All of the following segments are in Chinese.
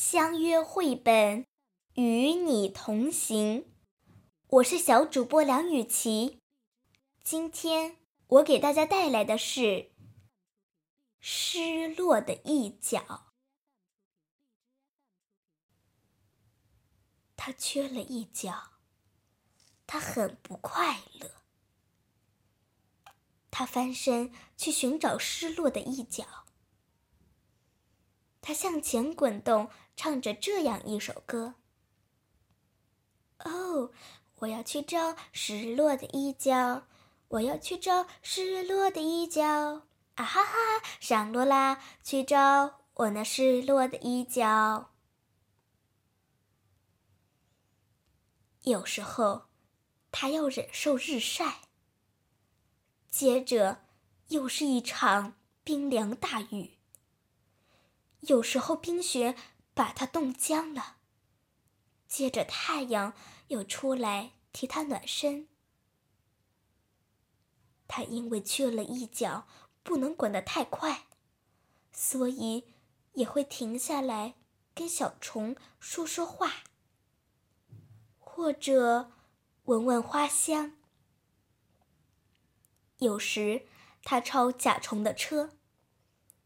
相约绘本，与你同行。我是小主播梁雨琪，今天我给大家带来的是《失落的一角》。他缺了一角，他很不快乐。他翻身去寻找失落的一角。他向前滚动，唱着这样一首歌：“哦，我要去找失落的一角，我要去找失落的一角，啊哈哈，上路啦，去找我那失落的一角。”有时候，他要忍受日晒，接着又是一场冰凉大雨。有时候冰雪把他冻僵了，接着太阳又出来替他暖身。他因为缺了一角，不能滚得太快，所以也会停下来跟小虫说说话，或者闻闻花香。有时他超甲虫的车。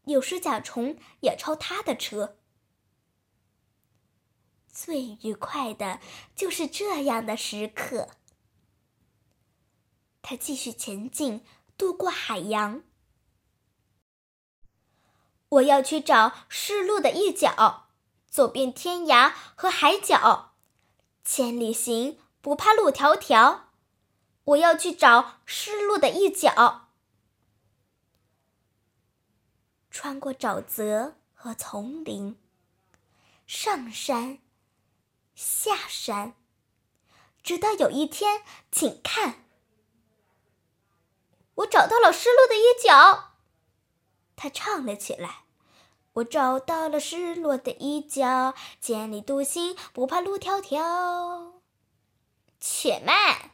有时甲虫也超他的车。最愉快的就是这样的时刻。他继续前进，渡过海洋。我要去找失落的一角，走遍天涯和海角，千里行不怕路迢迢。我要去找失落的一角。穿过沼泽和丛林，上山下山，直到有一天，请看，我找到了失落的一角。他唱了起来：“我找到了失落的一角，千里独行，不怕路迢迢。”且慢，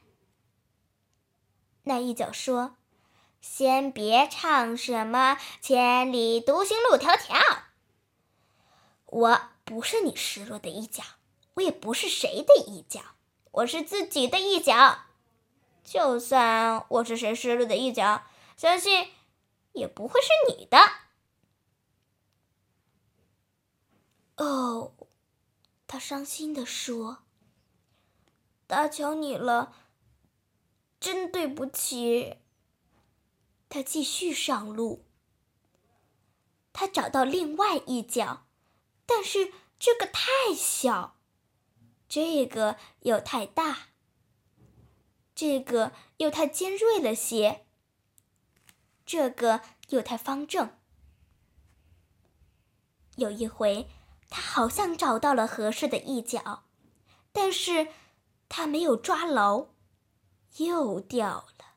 那一角说。先别唱什么“千里独行路迢迢”，我不是你失落的一角，我也不是谁的一角，我是自己的一角。就算我是谁失落的一角，相信也不会是你的。哦，他伤心地说：“打搅你了，真对不起。”他继续上路。他找到另外一角，但是这个太小，这个又太大，这个又太尖锐了些，这个又太方正。有一回，他好像找到了合适的一角，但是他没有抓牢，又掉了。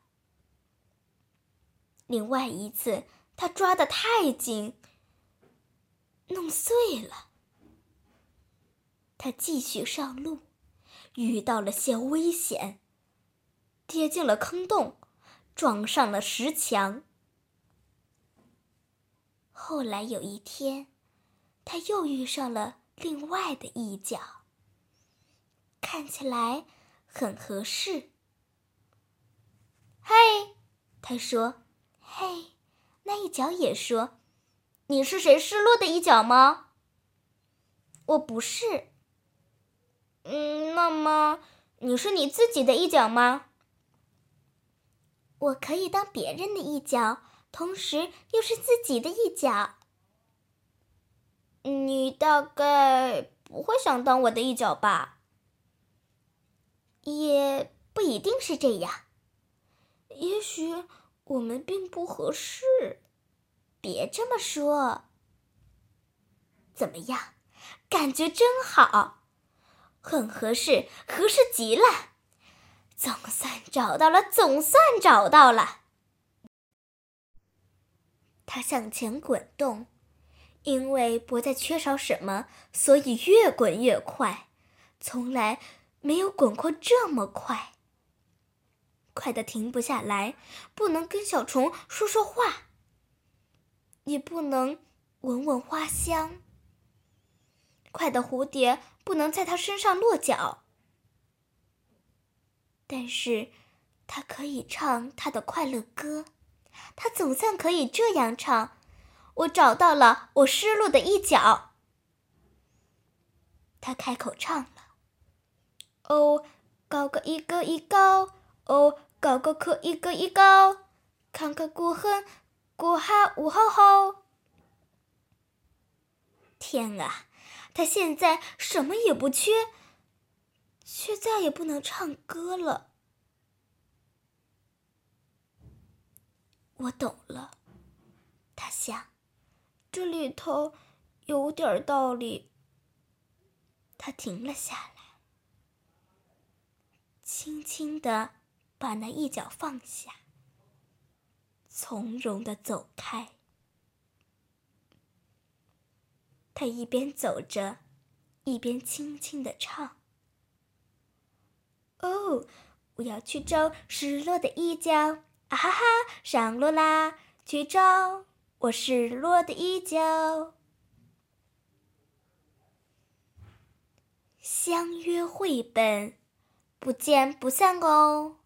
另外一次，他抓得太紧，弄碎了。他继续上路，遇到了些危险，跌进了坑洞，撞上了石墙。后来有一天，他又遇上了另外的一角，看起来很合适。嘿，他说。嘿，那一角也说：“你是谁失落的一角吗？”我不是。嗯，那么你是你自己的一角吗？我可以当别人的一角，同时又是自己的一角。你大概不会想当我的一角吧？也不一定是这样，也许。我们并不合适，别这么说。怎么样，感觉真好，很合适，合适极了。总算找到了，总算找到了。他向前滚动，因为不再缺少什么，所以越滚越快，从来没有滚过这么快。快的停不下来，不能跟小虫说说话，也不能闻闻花香。快的蝴蝶不能在他身上落脚，但是他可以唱他的快乐歌。他总算可以这样唱：“我找到了我失落的一角。”他开口唱了：“哦，高高一个一高，哦，高高可一个一高，看看过恨过海呜吼吼。”天啊！他现在什么也不缺，却再也不能唱歌了。我懂了，他想，这里头有点道理。他停了下来，轻轻地把那一角放下，从容地走开。他一边走着，一边轻轻地唱：“哦，我要去找失落的一角，啊哈哈，上路啦！去找我失落的一角。”相约绘本，不见不散哦。